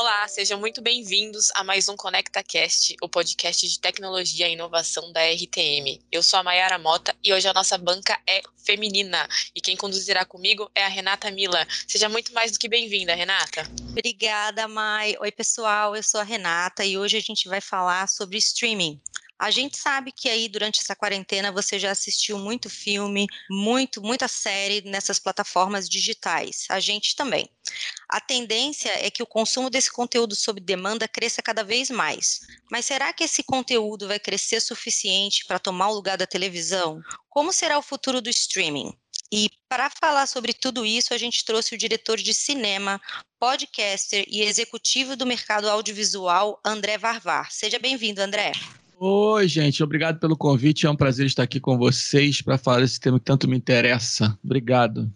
Olá, sejam muito bem-vindos a mais um ConectaCast, o podcast de tecnologia e inovação da RTM. Eu sou a Mayara Mota e hoje a nossa banca é feminina e quem conduzirá comigo é a Renata Mila. Seja muito mais do que bem-vinda, Renata. Obrigada, Mai. Oi, pessoal, eu sou a Renata e hoje a gente vai falar sobre streaming. A gente sabe que aí durante essa quarentena você já assistiu muito filme, muito, muita série nessas plataformas digitais. A gente também. A tendência é que o consumo desse conteúdo sob demanda cresça cada vez mais. Mas será que esse conteúdo vai crescer suficiente para tomar o lugar da televisão? Como será o futuro do streaming? E para falar sobre tudo isso, a gente trouxe o diretor de cinema, podcaster e executivo do mercado audiovisual, André Varvar. Seja bem-vindo, André. Oi, gente, obrigado pelo convite. É um prazer estar aqui com vocês para falar desse tema que tanto me interessa. Obrigado.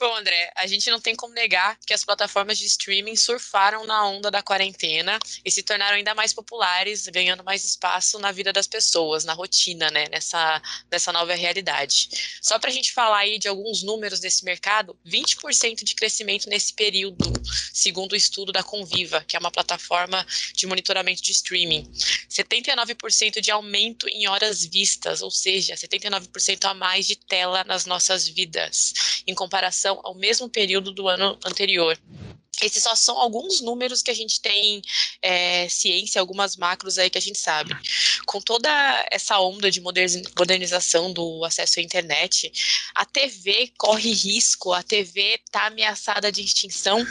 Bom, André, a gente não tem como negar que as plataformas de streaming surfaram na onda da quarentena e se tornaram ainda mais populares, ganhando mais espaço na vida das pessoas, na rotina, né, nessa, nessa nova realidade. Só para a gente falar aí de alguns números desse mercado, 20% de crescimento nesse período, segundo o estudo da Conviva, que é uma plataforma de monitoramento de streaming. 79% de aumento em horas vistas, ou seja, 79% a mais de tela nas nossas vidas, em comparação ao mesmo período do ano anterior. Esses só são alguns números que a gente tem é, ciência, algumas macros aí que a gente sabe. Com toda essa onda de modernização do acesso à internet, a TV corre risco, a TV está ameaçada de extinção?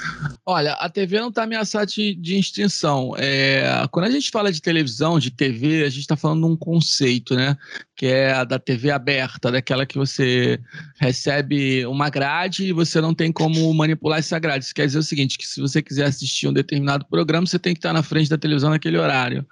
Olha, a TV não está ameaçada de, de extinção. É, quando a gente fala de televisão, de TV, a gente está falando de um conceito, né? Que é a da TV aberta, daquela que você recebe uma grade e você não tem como manipular essa grade. Isso quer dizer o seguinte: que se você quiser assistir um determinado programa, você tem que estar na frente da televisão naquele horário.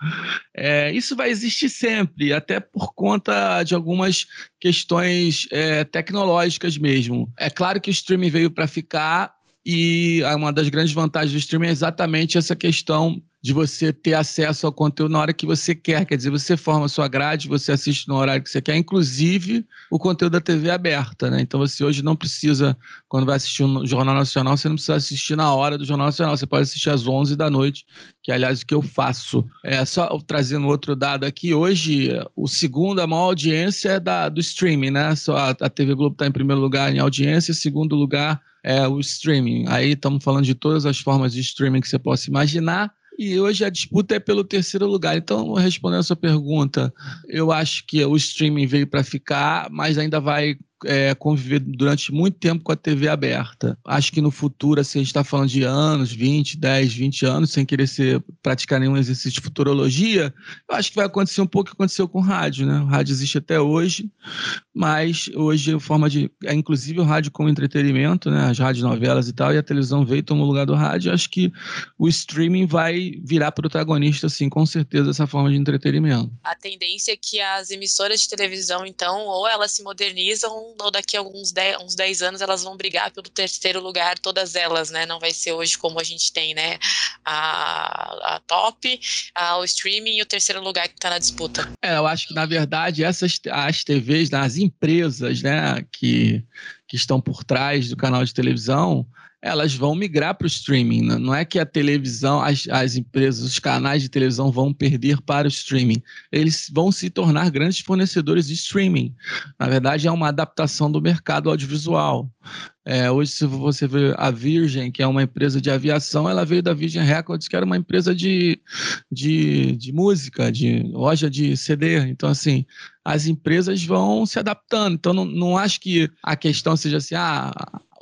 É, isso vai existir sempre, até por conta de algumas questões é, tecnológicas mesmo. É claro que o streaming veio para ficar e uma das grandes vantagens do streaming é exatamente essa questão de você ter acesso ao conteúdo na hora que você quer. Quer dizer, você forma a sua grade, você assiste no horário que você quer, inclusive o conteúdo da TV aberta, né? Então você hoje não precisa, quando vai assistir um Jornal Nacional, você não precisa assistir na hora do Jornal Nacional, você pode assistir às 11 da noite, que é, aliás, o que eu faço. É só trazendo outro dado aqui, hoje, o segundo, a maior audiência é da, do streaming, né? Só a, a TV Globo está em primeiro lugar em audiência, segundo lugar é o streaming. Aí estamos falando de todas as formas de streaming que você possa imaginar. E hoje a disputa é pelo terceiro lugar. Então, respondendo a sua pergunta, eu acho que o streaming veio para ficar, mas ainda vai é, conviver durante muito tempo com a TV aberta. Acho que no futuro, assim, a gente está falando de anos, 20, 10, 20 anos, sem querer ser, praticar nenhum exercício de futurologia, eu acho que vai acontecer um pouco o que aconteceu com o rádio. Né? O rádio existe até hoje, mas hoje forma de. É, inclusive o rádio como entretenimento, né? as rádios novelas e tal, e a televisão veio tomou o lugar do rádio. Acho que o streaming vai virar protagonista, assim, com certeza, dessa forma de entretenimento. A tendência é que as emissoras de televisão, então, ou elas se modernizam ou daqui a alguns 10, uns 10 anos elas vão brigar pelo terceiro lugar, todas elas, né? Não vai ser hoje como a gente tem, né? A, a top, a, o streaming e o terceiro lugar que está na disputa. É, eu acho que na verdade essas as TVs, né, as empresas, né, que, que estão por trás do canal de televisão, elas vão migrar para o streaming. Né? Não é que a televisão, as, as empresas, os canais de televisão vão perder para o streaming. Eles vão se tornar grandes fornecedores de streaming. Na verdade, é uma adaptação do mercado audiovisual. É, hoje, se você vê a Virgin, que é uma empresa de aviação, ela veio da Virgin Records, que era uma empresa de, de, de música, de loja de CD. Então, assim, as empresas vão se adaptando. Então, não, não acho que a questão seja assim, ah,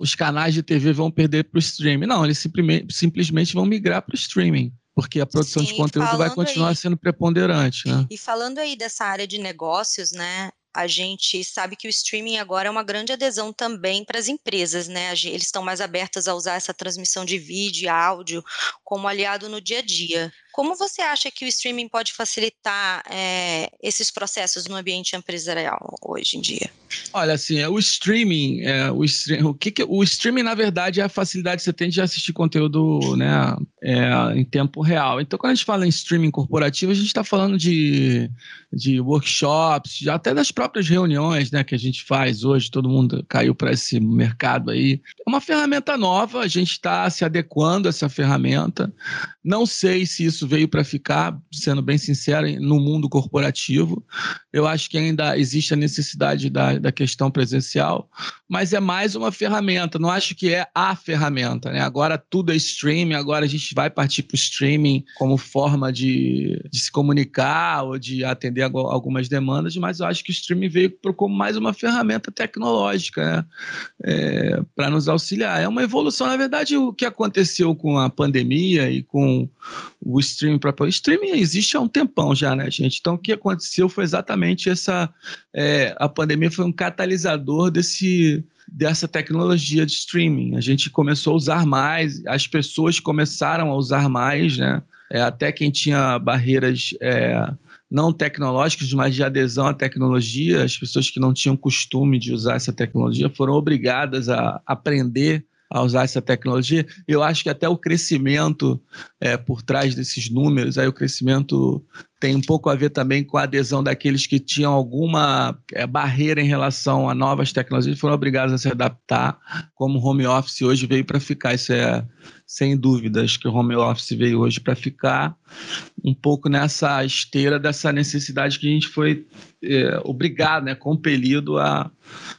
os canais de TV vão perder para o streaming. Não, eles simplesmente, vão migrar para o streaming porque a produção Sim, de conteúdo vai continuar aí, sendo preponderante, né? E falando aí dessa área de negócios, né? A gente sabe que o streaming agora é uma grande adesão também para as empresas, né? Eles estão mais abertas a usar essa transmissão de vídeo e áudio como aliado no dia a dia. Como você acha que o streaming pode facilitar é, esses processos no ambiente empresarial hoje em dia? Olha, assim, é o streaming, é, o, stream, o que, que o streaming na verdade é a facilidade que você tem de assistir conteúdo, né, é, em tempo real. Então, quando a gente fala em streaming corporativo, a gente está falando de, de workshops, até das próprias reuniões, né, que a gente faz hoje. Todo mundo caiu para esse mercado aí. É uma ferramenta nova. A gente está se adequando a essa ferramenta. Não sei se isso veio para ficar, sendo bem sincero, no mundo corporativo. Eu acho que ainda existe a necessidade da, da questão presencial, mas é mais uma ferramenta. Não acho que é a ferramenta. Né? Agora tudo é streaming, agora a gente vai partir para o streaming como forma de, de, se comunicar ou de atender algumas demandas, mas eu acho que o streaming veio como mais uma ferramenta tecnológica né? é, para nos auxiliar. É uma evolução, na verdade, o que aconteceu com a pandemia e com o streaming próprio. O streaming existe há um tempão já, né, gente? Então, o que aconteceu foi exatamente essa. É, a pandemia foi um catalisador desse dessa tecnologia de streaming. A gente começou a usar mais, as pessoas começaram a usar mais, né? É, até quem tinha barreiras é, não tecnológicas, mas de adesão à tecnologia, as pessoas que não tinham costume de usar essa tecnologia foram obrigadas a aprender a usar essa tecnologia. Eu acho que até o crescimento é, por trás desses números, aí o crescimento tem um pouco a ver também com a adesão daqueles que tinham alguma é, barreira em relação a novas tecnologias, foram obrigados a se adaptar, como o home office hoje veio para ficar. Isso é sem dúvidas que o home office veio hoje para ficar, um pouco nessa esteira dessa necessidade que a gente foi é, obrigado, né, compelido a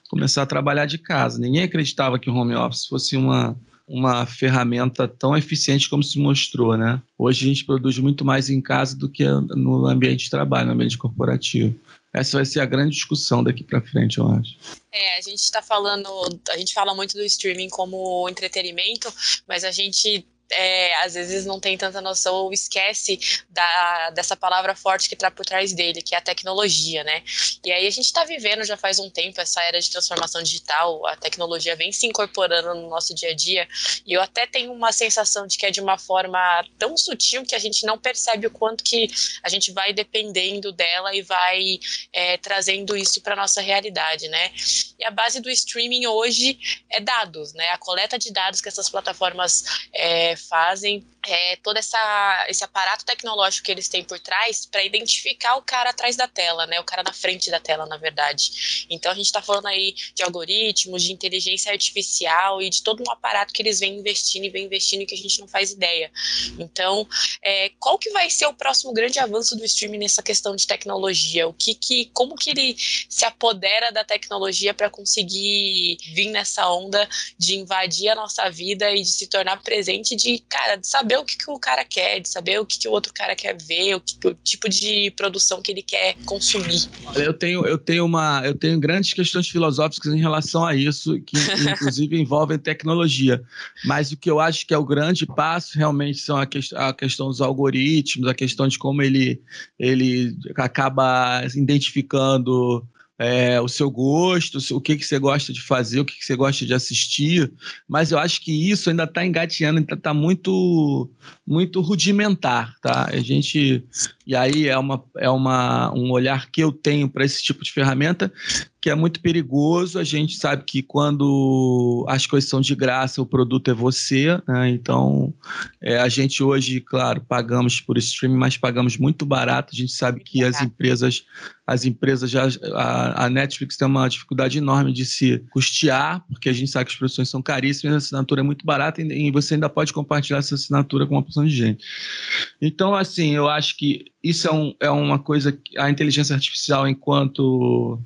começar a trabalhar de casa. Ninguém acreditava que o home office fosse uma uma ferramenta tão eficiente como se mostrou, né? Hoje a gente produz muito mais em casa do que no ambiente de trabalho, no ambiente corporativo. Essa vai ser a grande discussão daqui para frente, eu acho. É, a gente está falando, a gente fala muito do streaming como entretenimento, mas a gente é, às vezes não tem tanta noção ou esquece da, dessa palavra forte que está por trás dele, que é a tecnologia, né? E aí a gente está vivendo já faz um tempo essa era de transformação digital, a tecnologia vem se incorporando no nosso dia a dia, e eu até tenho uma sensação de que é de uma forma tão sutil que a gente não percebe o quanto que a gente vai dependendo dela e vai é, trazendo isso para nossa realidade, né? E a base do streaming hoje é dados, né? A coleta de dados que essas plataformas é, fazem é, todo essa, esse aparato tecnológico que eles têm por trás para identificar o cara atrás da tela, né? O cara na frente da tela, na verdade. Então a gente está falando aí de algoritmos, de inteligência artificial e de todo um aparato que eles vêm investindo e vêm investindo que a gente não faz ideia. Então, é, qual que vai ser o próximo grande avanço do streaming nessa questão de tecnologia? O que, que como que ele se apodera da tecnologia para conseguir vir nessa onda de invadir a nossa vida e de se tornar presente de, cara, de saber o que, que o cara quer, de saber o que, que o outro cara quer ver, o, que, o tipo de produção que ele quer consumir. Eu tenho, eu tenho uma, eu tenho grandes questões filosóficas em relação a isso, que inclusive envolvem tecnologia. Mas o que eu acho que é o grande passo realmente são a, que, a questão dos algoritmos, a questão de como ele, ele acaba identificando é, o seu gosto, o que, que você gosta de fazer, o que, que você gosta de assistir, mas eu acho que isso ainda está engateando, ainda está muito, muito rudimentar, tá? A gente, e aí é, uma, é uma, um olhar que eu tenho para esse tipo de ferramenta, que é muito perigoso. A gente sabe que quando as coisas são de graça, o produto é você. Né? Então, é, a gente hoje, claro, pagamos por streaming, mas pagamos muito barato. A gente sabe que as empresas, as empresas já, a, a, Netflix tem uma dificuldade enorme de se custear, porque a gente sabe que as produções são caríssimas, a assinatura é muito barata e, e você ainda pode compartilhar essa assinatura com uma porção de gente. Então, assim, eu acho que isso é, um, é uma coisa, a inteligência artificial enquanto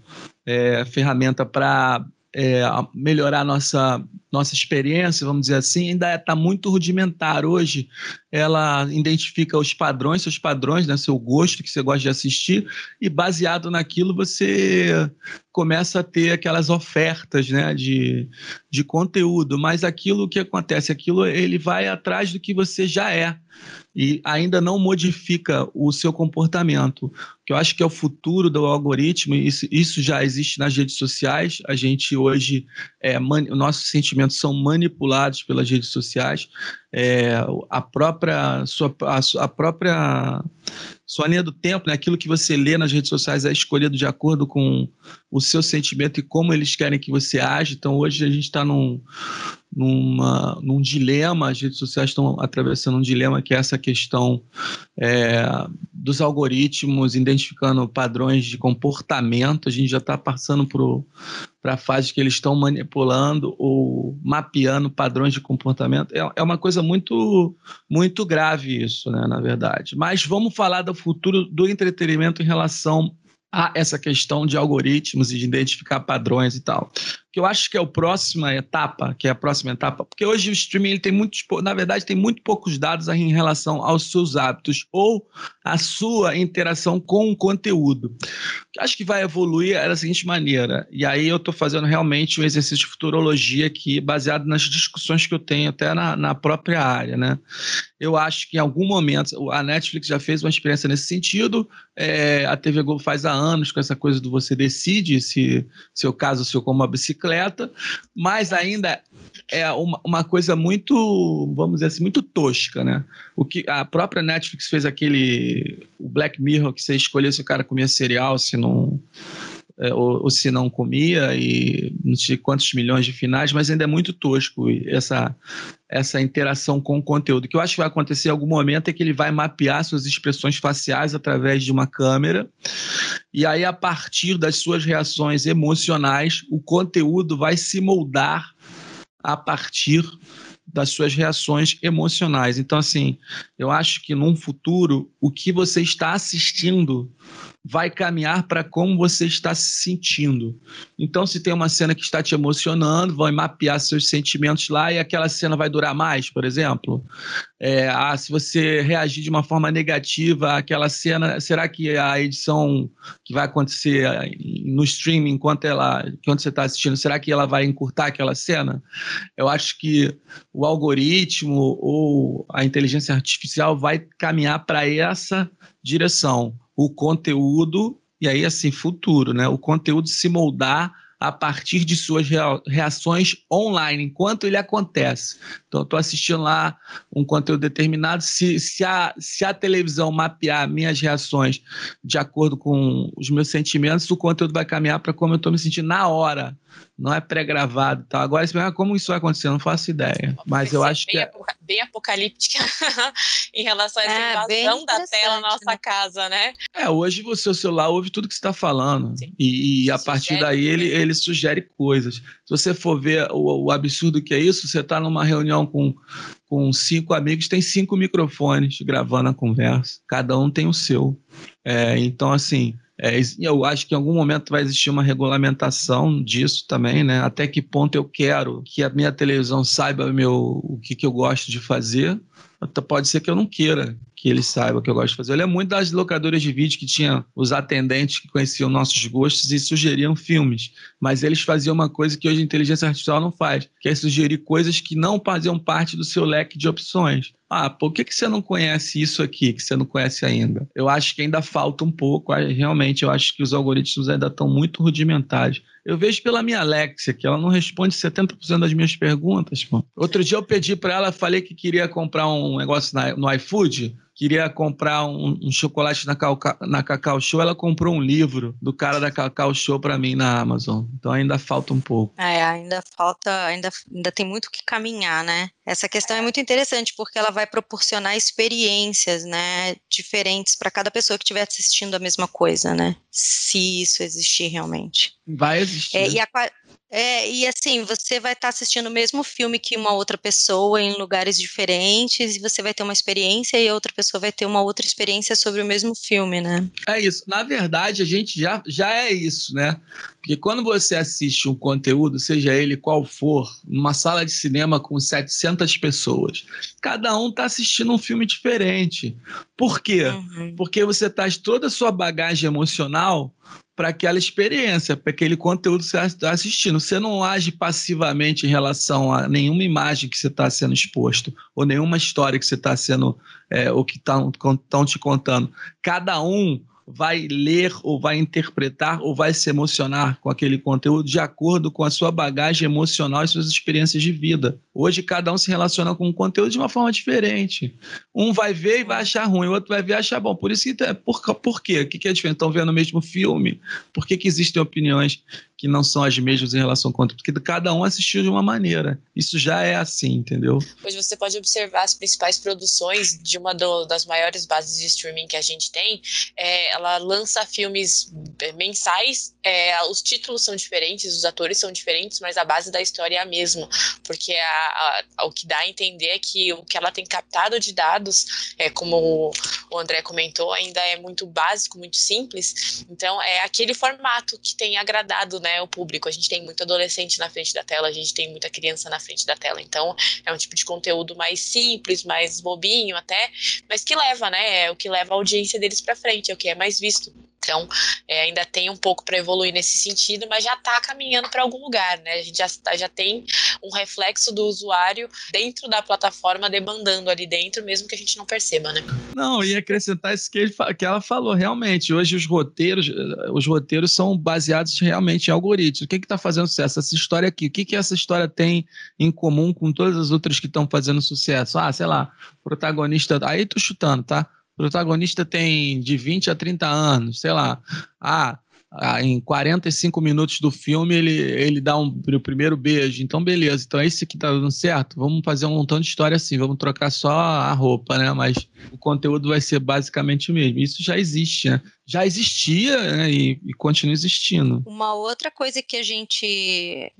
é, ferramenta para é, melhorar nossa nossa experiência, vamos dizer assim, ainda está muito rudimentar. Hoje, ela identifica os padrões, seus padrões, né, seu gosto que você gosta de assistir, e baseado naquilo você começa a ter aquelas ofertas né, de, de conteúdo. Mas aquilo que acontece, aquilo ele vai atrás do que você já é e ainda não modifica o seu comportamento. Que eu acho que é o futuro do algoritmo, isso, isso já existe nas redes sociais. A gente hoje, é, man, o nosso sentimento sentimentos são manipulados pelas redes sociais. É, a própria sua, a, a, própria sua linha do tempo, né? aquilo que você lê nas redes sociais é escolhido de acordo com o seu sentimento e como eles querem que você age. Então hoje a gente está num, numa, num dilema, as redes sociais estão atravessando um dilema que é essa questão é, dos algoritmos identificando padrões de comportamento. A gente já está passando para a fase que eles estão manipulando ou mapeando padrões de comportamento. É, é uma coisa muito, muito grave isso, né, na verdade. Mas vamos falar do futuro do entretenimento em relação a essa questão de algoritmos e de identificar padrões e tal que eu acho que é a próxima etapa, que é a próxima etapa, porque hoje o streaming ele tem muitos, na verdade, tem muito poucos dados em relação aos seus hábitos ou a sua interação com o conteúdo. Eu acho que vai evoluir da seguinte maneira, e aí eu estou fazendo realmente um exercício de futurologia aqui, baseado nas discussões que eu tenho até na, na própria área, né? Eu acho que em algum momento a Netflix já fez uma experiência nesse sentido, é, a TV Globo faz há anos com essa coisa do você decide se seu caso, seu como uma bicicleta bicicleta, mas ainda é uma, uma coisa muito, vamos dizer assim, muito tosca, né? O que a própria Netflix fez aquele o Black Mirror que você escolhia se o cara comia cereal, se não é, ou, ou, se não comia, e não sei quantos milhões de finais, mas ainda é muito tosco essa, essa interação com o conteúdo. O que eu acho que vai acontecer em algum momento é que ele vai mapear suas expressões faciais através de uma câmera, e aí, a partir das suas reações emocionais, o conteúdo vai se moldar a partir das suas reações emocionais. Então, assim, eu acho que num futuro, o que você está assistindo vai caminhar para como você está se sentindo. Então, se tem uma cena que está te emocionando, vai mapear seus sentimentos lá e aquela cena vai durar mais, por exemplo. É, ah, se você reagir de uma forma negativa àquela cena, será que a edição que vai acontecer no streaming enquanto ela, enquanto você está assistindo, será que ela vai encurtar aquela cena? Eu acho que o algoritmo ou a inteligência artificial vai caminhar para essa direção o conteúdo, e aí assim, futuro, né? O conteúdo se moldar a partir de suas reações online, enquanto ele acontece. Então, estou assistindo lá um conteúdo determinado, se, se, a, se a televisão mapear minhas reações de acordo com os meus sentimentos, o conteúdo vai caminhar para como eu estou me sentindo na hora não é pré-gravado tá? Agora, como isso vai acontecer, eu não faço ideia. Mas eu acho bem que. Bem apocalíptica em relação a essa é, invasão da tela na nossa né? casa, né? É, hoje o seu celular ouve tudo que você está falando. Sim. E, e a partir daí ele, ele sugere coisas. Se você for ver o, o absurdo que é isso, você está numa reunião com, com cinco amigos, tem cinco microfones gravando a conversa. Cada um tem o seu. É, então, assim é, eu acho que em algum momento vai existir uma regulamentação disso também, né? Até que ponto eu quero que a minha televisão saiba meu, o que, que eu gosto de fazer. Pode ser que eu não queira que ele saiba que eu gosto de fazer. Eu lembro muito das locadoras de vídeo que tinham os atendentes que conheciam nossos gostos e sugeriam filmes, mas eles faziam uma coisa que hoje a inteligência artificial não faz, que é sugerir coisas que não faziam parte do seu leque de opções. Ah, por que, que você não conhece isso aqui, que você não conhece ainda? Eu acho que ainda falta um pouco, realmente eu acho que os algoritmos ainda estão muito rudimentares. Eu vejo pela minha Alexia que ela não responde 70% das minhas perguntas. Pô. Outro dia eu pedi para ela, falei que queria comprar um negócio no iFood queria comprar um, um chocolate na, Calca, na Cacau Show, ela comprou um livro do cara da Cacau Show para mim na Amazon. Então ainda falta um pouco. É, ainda falta, ainda, ainda tem muito que caminhar, né? Essa questão é muito interessante porque ela vai proporcionar experiências, né, diferentes para cada pessoa que estiver assistindo a mesma coisa, né? Se isso existir realmente. Vai existir. É, e a, é, e assim, você vai estar tá assistindo o mesmo filme que uma outra pessoa em lugares diferentes, e você vai ter uma experiência e a outra pessoa vai ter uma outra experiência sobre o mesmo filme, né? É isso. Na verdade, a gente já, já é isso, né? Porque quando você assiste um conteúdo, seja ele qual for, numa sala de cinema com 700 pessoas, cada um está assistindo um filme diferente. Por quê? Uhum. Porque você traz toda a sua bagagem emocional para aquela experiência, para aquele conteúdo que você está assistindo. Você não age passivamente em relação a nenhuma imagem que você está sendo exposto, ou nenhuma história que você está sendo, é, ou que estão te contando. Cada um vai ler ou vai interpretar ou vai se emocionar com aquele conteúdo de acordo com a sua bagagem emocional e suas experiências de vida. Hoje, cada um se relaciona com o conteúdo de uma forma diferente. Um vai ver e vai achar ruim, o outro vai ver e achar bom. Por isso que. Por, por quê? O que, é diferente? Estão vendo o mesmo filme? Por que, que existem opiniões que não são as mesmas em relação ao conteúdo? Porque cada um assistiu de uma maneira. Isso já é assim, entendeu? Hoje você pode observar as principais produções de uma do, das maiores bases de streaming que a gente tem. É, ela lança filmes é, mensais, é, os títulos são diferentes, os atores são diferentes, mas a base da história é a mesma. Porque a, a, o que dá a entender é que o que ela tem captado de dados, é, como o André comentou, ainda é muito básico, muito simples. Então, é aquele formato que tem agradado né, o público. A gente tem muito adolescente na frente da tela, a gente tem muita criança na frente da tela. Então, é um tipo de conteúdo mais simples, mais bobinho até, mas que leva, né? É o que leva a audiência deles para frente, é o que é mais visto. Então, é, ainda tem um pouco para evoluir nesse sentido, mas já está caminhando para algum lugar, né? A gente já, tá, já tem um reflexo do usuário dentro da plataforma demandando ali dentro, mesmo que a gente não perceba, né? Não, e acrescentar isso que, ele, que ela falou, realmente, hoje os roteiros, os roteiros são baseados realmente em algoritmos. O que está fazendo sucesso? Essa história aqui, o que, que essa história tem em comum com todas as outras que estão fazendo sucesso? Ah, sei lá, protagonista. Aí tô chutando, tá? Protagonista tem de 20 a 30 anos, sei lá. Ah, em 45 minutos do filme ele, ele dá um, o primeiro beijo. Então, beleza. Então, é esse que tá dando certo. Vamos fazer um montão de história assim. Vamos trocar só a roupa, né? Mas o conteúdo vai ser basicamente o mesmo. Isso já existe, né? Já existia né? e, e continua existindo. Uma outra coisa que a gente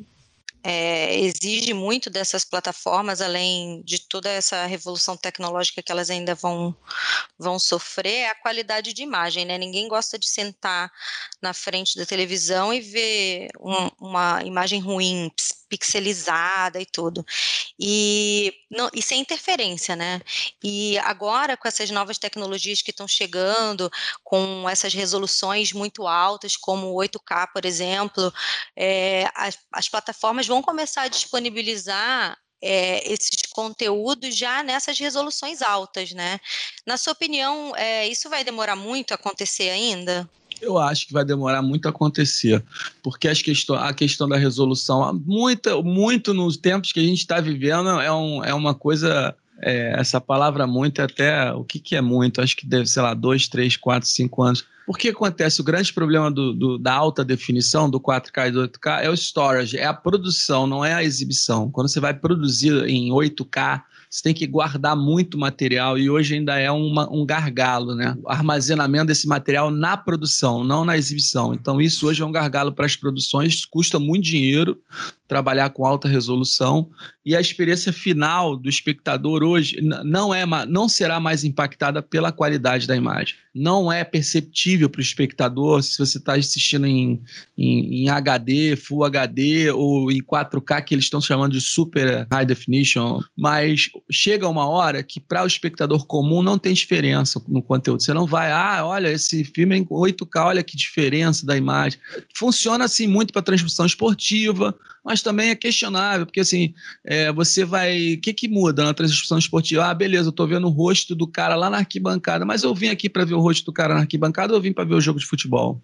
é, exige muito dessas plataformas, além de toda essa revolução tecnológica que elas ainda vão, vão sofrer, é a qualidade de imagem, né? Ninguém gosta de sentar na frente da televisão e ver um, uma imagem ruim, pixelizada e tudo. E, não, e sem interferência, né? E agora, com essas novas tecnologias que estão chegando, com essas resoluções muito altas, como o 8K, por exemplo, é, as, as plataformas vão começar a disponibilizar é, esses conteúdos já nessas resoluções altas, né? Na sua opinião, é, isso vai demorar muito a acontecer ainda? Eu acho que vai demorar muito a acontecer, porque as questão, a questão da resolução, muito, muito nos tempos que a gente está vivendo, é, um, é uma coisa. É, essa palavra muito, até o que, que é muito? Acho que deve, sei lá, dois, três, quatro, cinco anos. Porque acontece o grande problema do, do, da alta definição, do 4K e do 8K, é o storage, é a produção, não é a exibição. Quando você vai produzir em 8K, você tem que guardar muito material e hoje ainda é uma, um gargalo, né? O armazenamento desse material na produção, não na exibição. Então, isso hoje é um gargalo para as produções, custa muito dinheiro trabalhar com alta resolução e a experiência final do espectador hoje não é não será mais impactada pela qualidade da imagem. Não é perceptível para o espectador se você está assistindo em, em, em, HD, Full HD ou em 4K que eles estão chamando de super high definition, mas chega uma hora que para o espectador comum não tem diferença no conteúdo. Você não vai, ah, olha esse filme é em 8K, olha que diferença da imagem. Funciona assim muito para transmissão esportiva, mas também é questionável, porque assim, é, você vai. O que, que muda na transmissão esportiva? Ah, beleza, eu tô vendo o rosto do cara lá na arquibancada, mas eu vim aqui para ver o rosto do cara na arquibancada ou eu vim para ver o jogo de futebol?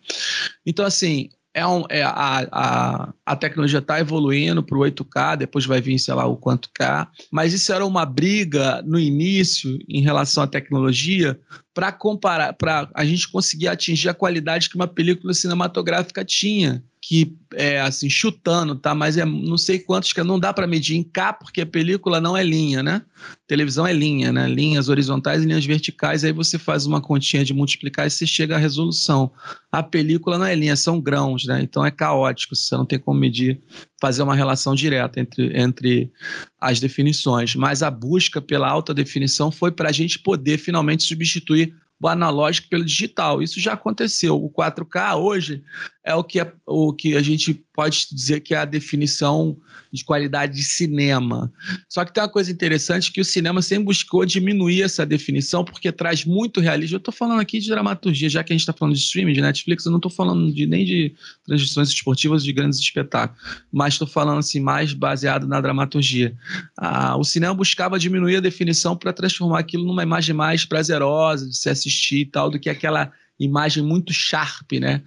Então, assim, é, um, é a, a, a tecnologia está evoluindo para o 8K, depois vai vir, sei lá, o quanto K, mas isso era uma briga no início em relação à tecnologia para comparar, para a gente conseguir atingir a qualidade que uma película cinematográfica tinha que é assim chutando, tá? Mas é não sei quantos que não dá para medir em K porque a película não é linha, né? Televisão é linha, né? Linhas horizontais e linhas verticais, aí você faz uma continha de multiplicar e você chega à resolução. A película não é linha, são grãos, né? Então é caótico, você não tem como medir, fazer uma relação direta entre, entre as definições. Mas a busca pela alta definição foi para a gente poder finalmente substituir o analógico pelo digital. Isso já aconteceu. O 4K hoje é o que, é, o que a gente pode dizer que é a definição de qualidade de cinema. Só que tem uma coisa interessante que o cinema sempre buscou diminuir essa definição porque traz muito realismo. Eu estou falando aqui de dramaturgia, já que a gente está falando de streaming, de Netflix, eu não estou falando de, nem de transmissões esportivas de grandes espetáculos, mas estou falando assim mais baseado na dramaturgia. Ah, o cinema buscava diminuir a definição para transformar aquilo numa imagem mais prazerosa de se assistir e tal, do que aquela imagem muito sharp, né?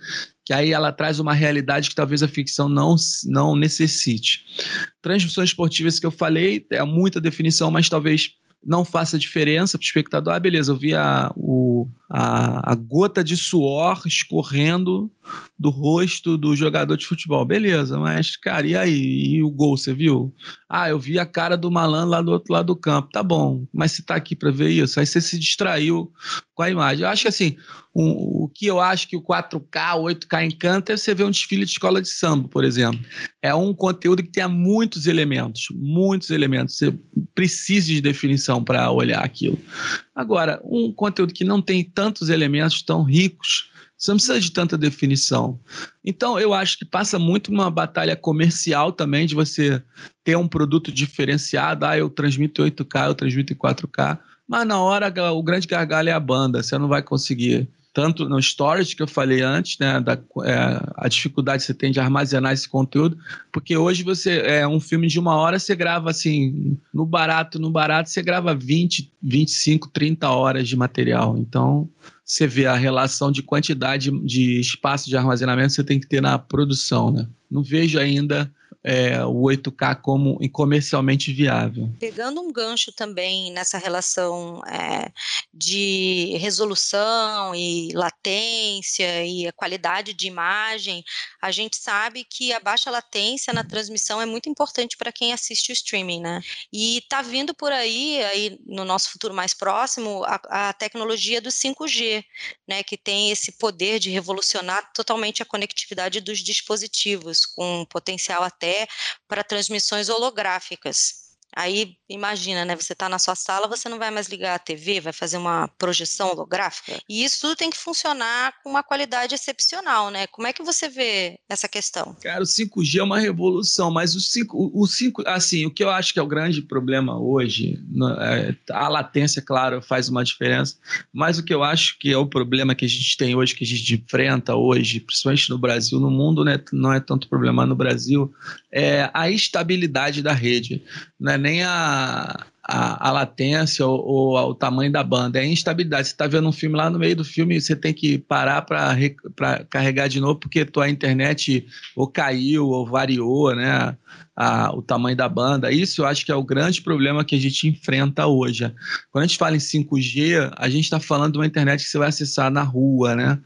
Que aí ela traz uma realidade que talvez a ficção não, não necessite. Transmissões esportivas que eu falei, é muita definição, mas talvez não faça diferença para o espectador. Ah, beleza, eu vi a, o, a, a gota de suor escorrendo do rosto do jogador de futebol. Beleza, mas, cara, e aí? E o gol, você viu? Ah, eu vi a cara do malandro lá do outro lado do campo. Tá bom, mas você tá aqui para ver isso? Aí você se distraiu com a imagem. Eu acho que, assim, um, o que eu acho que o 4K, o 8K encanta é você ver um desfile de escola de samba, por exemplo. É um conteúdo que tem muitos elementos, muitos elementos. Você precisa de definição para olhar aquilo. Agora, um conteúdo que não tem tantos elementos tão ricos, você não precisa de tanta definição. Então, eu acho que passa muito uma batalha comercial também, de você ter um produto diferenciado. Ah, eu transmito 8K, eu transmito 4K. Mas na hora, o grande gargalo é a banda. Você não vai conseguir tanto no storage que eu falei antes, né, da, é, a dificuldade que você tem de armazenar esse conteúdo, porque hoje você é um filme de uma hora, você grava assim, no barato, no barato, você grava 20, 25, 30 horas de material. Então, você vê a relação de quantidade de espaço de armazenamento que você tem que ter na produção, né? Não vejo ainda é, o 8K como comercialmente viável. Pegando um gancho também nessa relação é, de resolução e latência e a qualidade de imagem, a gente sabe que a baixa latência na transmissão é muito importante para quem assiste o streaming, né? E tá vindo por aí, aí no nosso futuro mais próximo, a, a tecnologia do 5G, né? Que tem esse poder de revolucionar totalmente a conectividade dos dispositivos, com potencial até para transmissões holográficas. Aí, imagina, né? Você está na sua sala, você não vai mais ligar a TV, vai fazer uma projeção holográfica. E isso tudo tem que funcionar com uma qualidade excepcional, né? Como é que você vê essa questão? Cara, o 5G é uma revolução, mas o 5, o 5 assim, o que eu acho que é o grande problema hoje, é, a latência, claro, faz uma diferença, mas o que eu acho que é o problema que a gente tem hoje, que a gente enfrenta hoje, principalmente no Brasil, no mundo né, não é tanto problema no Brasil, é a estabilidade da rede. Não é nem a, a, a latência ou, ou, o tamanho da banda, é a instabilidade. Você está vendo um filme lá no meio do filme, você tem que parar para carregar de novo porque tua internet ou caiu ou variou, né? A, o tamanho da banda. Isso eu acho que é o grande problema que a gente enfrenta hoje. Quando a gente fala em 5G, a gente está falando de uma internet que você vai acessar na rua, né?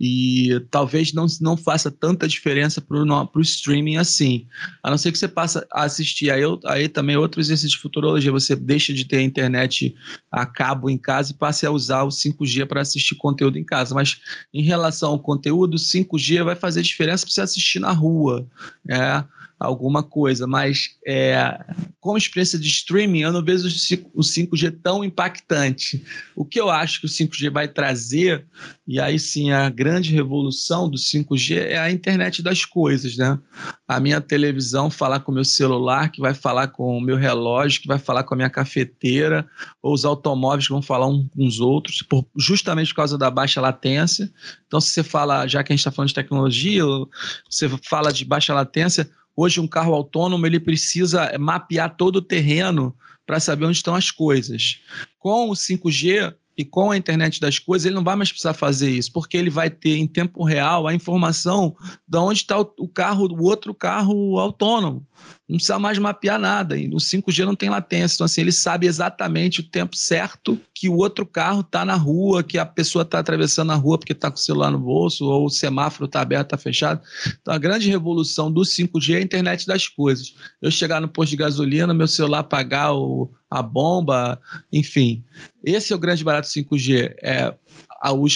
E talvez não, não faça tanta diferença para o streaming assim. A não ser que você passe a assistir. Aí, aí também outro exercício de futurologia. Você deixa de ter internet a cabo em casa e passe a usar o 5G para assistir conteúdo em casa. Mas em relação ao conteúdo, 5G vai fazer diferença para você assistir na rua. É alguma coisa, mas é, como experiência de streaming, eu não vejo o 5G tão impactante. O que eu acho que o 5G vai trazer, e aí sim a grande revolução do 5G é a internet das coisas, né? A minha televisão falar com o meu celular, que vai falar com o meu relógio, que vai falar com a minha cafeteira, ou os automóveis que vão falar uns com os outros, por, justamente por causa da baixa latência. Então, se você fala, já que a gente está falando de tecnologia, você fala de baixa latência, Hoje, um carro autônomo ele precisa mapear todo o terreno para saber onde estão as coisas. Com o 5G e com a internet das coisas, ele não vai mais precisar fazer isso, porque ele vai ter em tempo real a informação de onde está o carro, o outro carro autônomo não precisa mais mapear nada. E no 5G não tem latência. Então, assim, ele sabe exatamente o tempo certo que o outro carro está na rua, que a pessoa está atravessando a rua porque está com o celular no bolso, ou o semáforo está aberto, está fechado. Então, a grande revolução do 5G é a internet das coisas. Eu chegar no posto de gasolina, meu celular apagar o, a bomba, enfim. Esse é o grande barato do 5G. É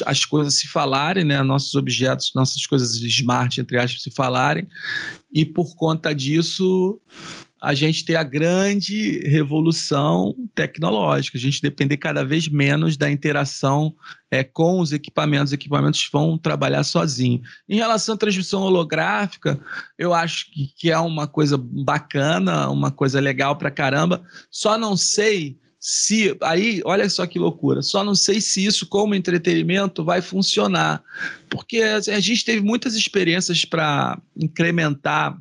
as coisas se falarem, né? nossos objetos, nossas coisas smart, entre aspas, se falarem, e por conta disso a gente ter a grande revolução tecnológica, a gente depender cada vez menos da interação é, com os equipamentos, os equipamentos vão trabalhar sozinhos. Em relação à transmissão holográfica, eu acho que, que é uma coisa bacana, uma coisa legal para caramba, só não sei se aí, olha só que loucura. Só não sei se isso como entretenimento vai funcionar, porque a gente teve muitas experiências para incrementar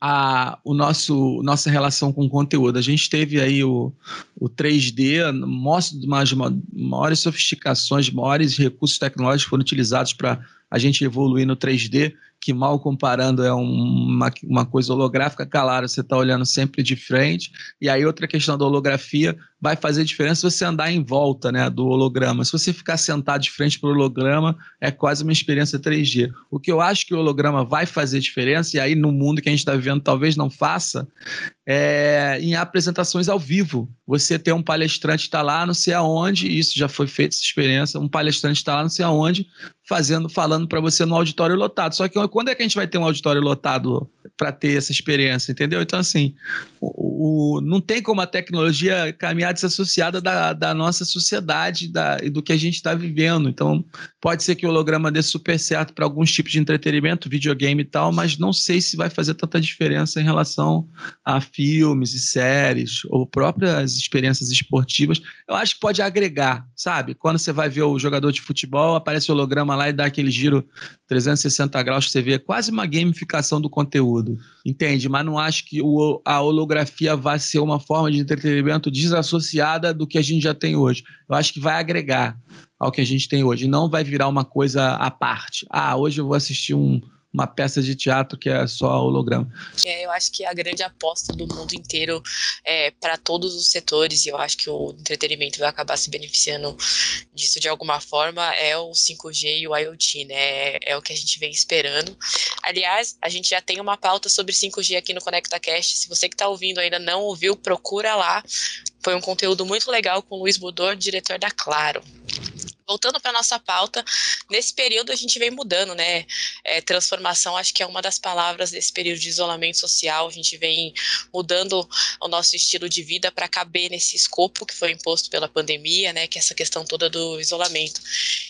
a o nosso nossa relação com o conteúdo. A gente teve aí o, o 3D, mostra mais maiores sofisticações, maiores recursos tecnológicos foram utilizados para a gente evoluir no 3D que mal comparando é uma, uma coisa holográfica, claro, você está olhando sempre de frente. E aí outra questão da holografia vai fazer diferença você andar em volta né, do holograma. Se você ficar sentado de frente para o holograma, é quase uma experiência 3D. O que eu acho que o holograma vai fazer diferença, e aí no mundo que a gente está vivendo talvez não faça, é em apresentações ao vivo. Você tem um palestrante está lá, não sei aonde, isso já foi feito essa experiência, um palestrante está lá, não sei aonde, fazendo, falando para você no auditório lotado. Só que quando é que a gente vai ter um auditório lotado para ter essa experiência, entendeu? Então, assim, o, o, não tem como a tecnologia caminhar desassociada da, da nossa sociedade da, e do que a gente está vivendo. Então, pode ser que o holograma dê super certo para alguns tipos de entretenimento, videogame e tal, mas não sei se vai fazer tanta diferença em relação a filmes e séries ou próprias experiências esportivas. Eu acho que pode agregar, sabe? Quando você vai ver o jogador de futebol, aparece o holograma lá e dá aquele giro 360 graus você vê, é quase uma gamificação do conteúdo, entende? Mas não acho que o, a holografia vai ser uma forma de entretenimento desassociada do que a gente já tem hoje. Eu acho que vai agregar ao que a gente tem hoje, não vai virar uma coisa à parte. Ah, hoje eu vou assistir um uma peça de teatro que é só holograma. É, eu acho que a grande aposta do mundo inteiro é para todos os setores, e eu acho que o entretenimento vai acabar se beneficiando disso de alguma forma, é o 5G e o IoT, né? É o que a gente vem esperando. Aliás, a gente já tem uma pauta sobre 5G aqui no ConectaCast. Se você que está ouvindo ainda não ouviu, procura lá. Foi um conteúdo muito legal com o Luiz Budor, diretor da Claro voltando para nossa pauta, nesse período a gente vem mudando, né? É, transformação, acho que é uma das palavras desse período de isolamento social. A gente vem mudando o nosso estilo de vida para caber nesse escopo que foi imposto pela pandemia, né? Que é essa questão toda do isolamento.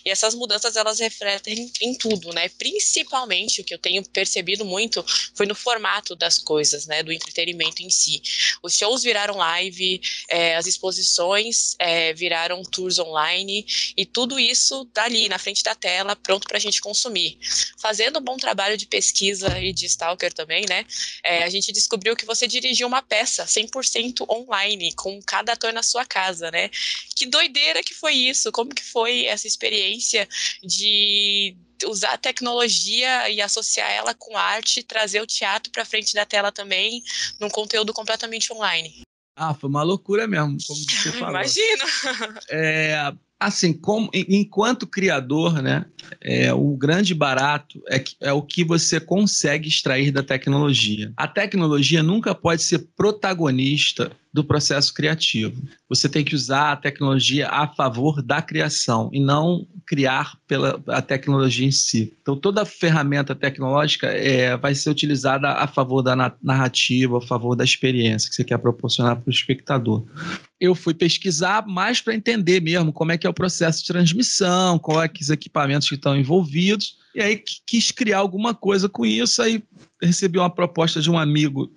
E essas mudanças elas refletem em tudo, né? Principalmente o que eu tenho percebido muito foi no formato das coisas, né? Do entretenimento em si. Os shows viraram live, é, as exposições é, viraram tours online e tudo tudo isso dali, na frente da tela, pronto para a gente consumir. Fazendo um bom trabalho de pesquisa e de stalker também, né? É, a gente descobriu que você dirigiu uma peça 100% online, com cada ator na sua casa, né? Que doideira que foi isso? Como que foi essa experiência de usar a tecnologia e associar ela com arte, trazer o teatro para frente da tela também, num conteúdo completamente online. Ah, foi uma loucura mesmo, como você falou. Imagina! É, assim, como, enquanto criador, né, é, o grande barato é, é o que você consegue extrair da tecnologia. A tecnologia nunca pode ser protagonista do processo criativo. Você tem que usar a tecnologia a favor da criação e não criar pela a tecnologia em si. Então, toda ferramenta tecnológica é, vai ser utilizada a favor da narrativa, a favor da experiência que você quer proporcionar para o espectador. Eu fui pesquisar mais para entender mesmo como é que é o processo de transmissão, quais é os equipamentos que estão envolvidos, e aí quis criar alguma coisa com isso, aí recebi uma proposta de um amigo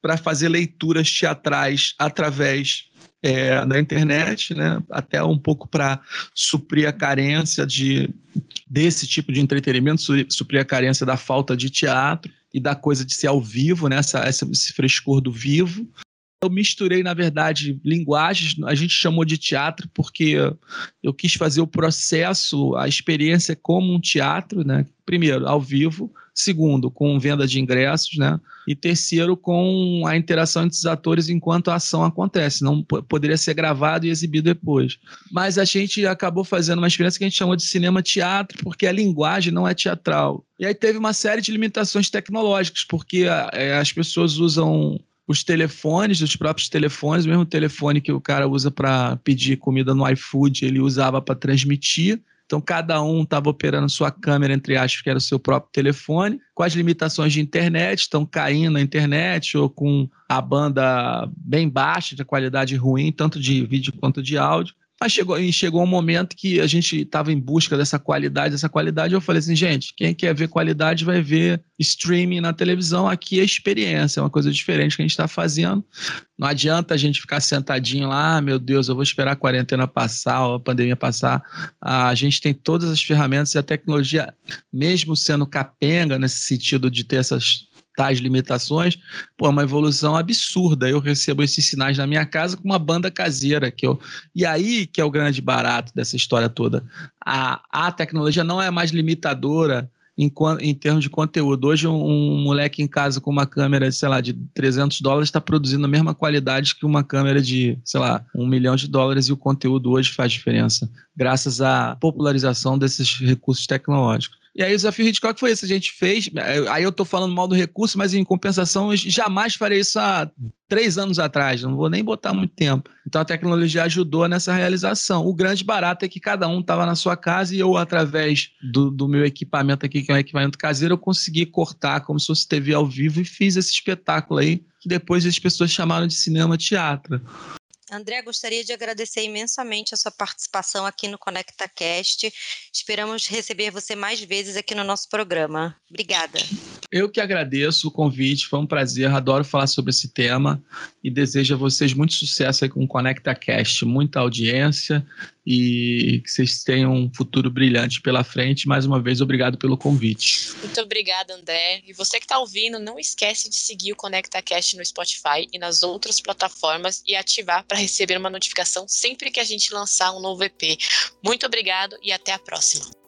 para fazer leituras teatrais através é, da internet, né? até um pouco para suprir a carência de, desse tipo de entretenimento, suprir a carência da falta de teatro e da coisa de ser ao vivo, né? essa, esse frescor do vivo. Eu misturei, na verdade, linguagens, a gente chamou de teatro porque eu quis fazer o processo, a experiência como um teatro, né? Primeiro, ao vivo, segundo, com venda de ingressos, né? E terceiro, com a interação entre os atores enquanto a ação acontece. Não poderia ser gravado e exibido depois. Mas a gente acabou fazendo uma experiência que a gente chamou de cinema-teatro, porque a linguagem não é teatral. E aí teve uma série de limitações tecnológicas, porque é, as pessoas usam os telefones, os próprios telefones, o mesmo telefone que o cara usa para pedir comida no iFood, ele usava para transmitir. Então, cada um estava operando sua câmera, entre aspas, que era o seu próprio telefone, com as limitações de internet, estão caindo na internet, ou com a banda bem baixa, de qualidade ruim, tanto de vídeo quanto de áudio. Mas chegou, chegou um momento que a gente estava em busca dessa qualidade, dessa qualidade. Eu falei assim, gente, quem quer ver qualidade vai ver streaming na televisão. Aqui é experiência, é uma coisa diferente que a gente está fazendo. Não adianta a gente ficar sentadinho lá, ah, meu Deus, eu vou esperar a quarentena passar, a pandemia passar. A gente tem todas as ferramentas e a tecnologia, mesmo sendo capenga nesse sentido de ter essas tais limitações, pô, é uma evolução absurda. Eu recebo esses sinais na minha casa com uma banda caseira que eu. E aí que é o grande barato dessa história toda. A, a tecnologia não é mais limitadora em, em termos de conteúdo. Hoje, um, um, moleque em casa com uma câmera, sei lá, de 300 dólares está produzindo a mesma qualidade que uma câmera de, sei lá, um milhão de dólares e o conteúdo hoje faz diferença, graças à popularização desses recursos tecnológicos. E aí o desafio Hitchcock foi isso, a gente fez. É, aí eu tô falando mal do recurso, mas em compensação, eu jamais farei isso há três anos atrás, não vou nem botar muito tempo. Então a tecnologia ajudou nessa realização. O grande barato é que cada um estava na sua casa e eu, através do, do, meu equipamento aqui, que é um equipamento caseiro, eu consegui cortar como se fosse TV ao vivo e fiz esse espetáculo aí, que depois as pessoas chamaram de cinema teatro. André, gostaria de agradecer imensamente a sua participação aqui no ConectaCast. Esperamos receber você mais vezes aqui no nosso programa. Obrigada. Eu que agradeço o convite, foi um prazer, adoro falar sobre esse tema e desejo a vocês muito sucesso aí com o ConectaCast, muita audiência e que vocês tenham um futuro brilhante pela frente. Mais uma vez, obrigado pelo convite. Muito obrigada, André. E você que está ouvindo, não esquece de seguir o ConectaCast no Spotify e nas outras plataformas e ativar para receber uma notificação sempre que a gente lançar um novo EP. Muito obrigado e até a próxima.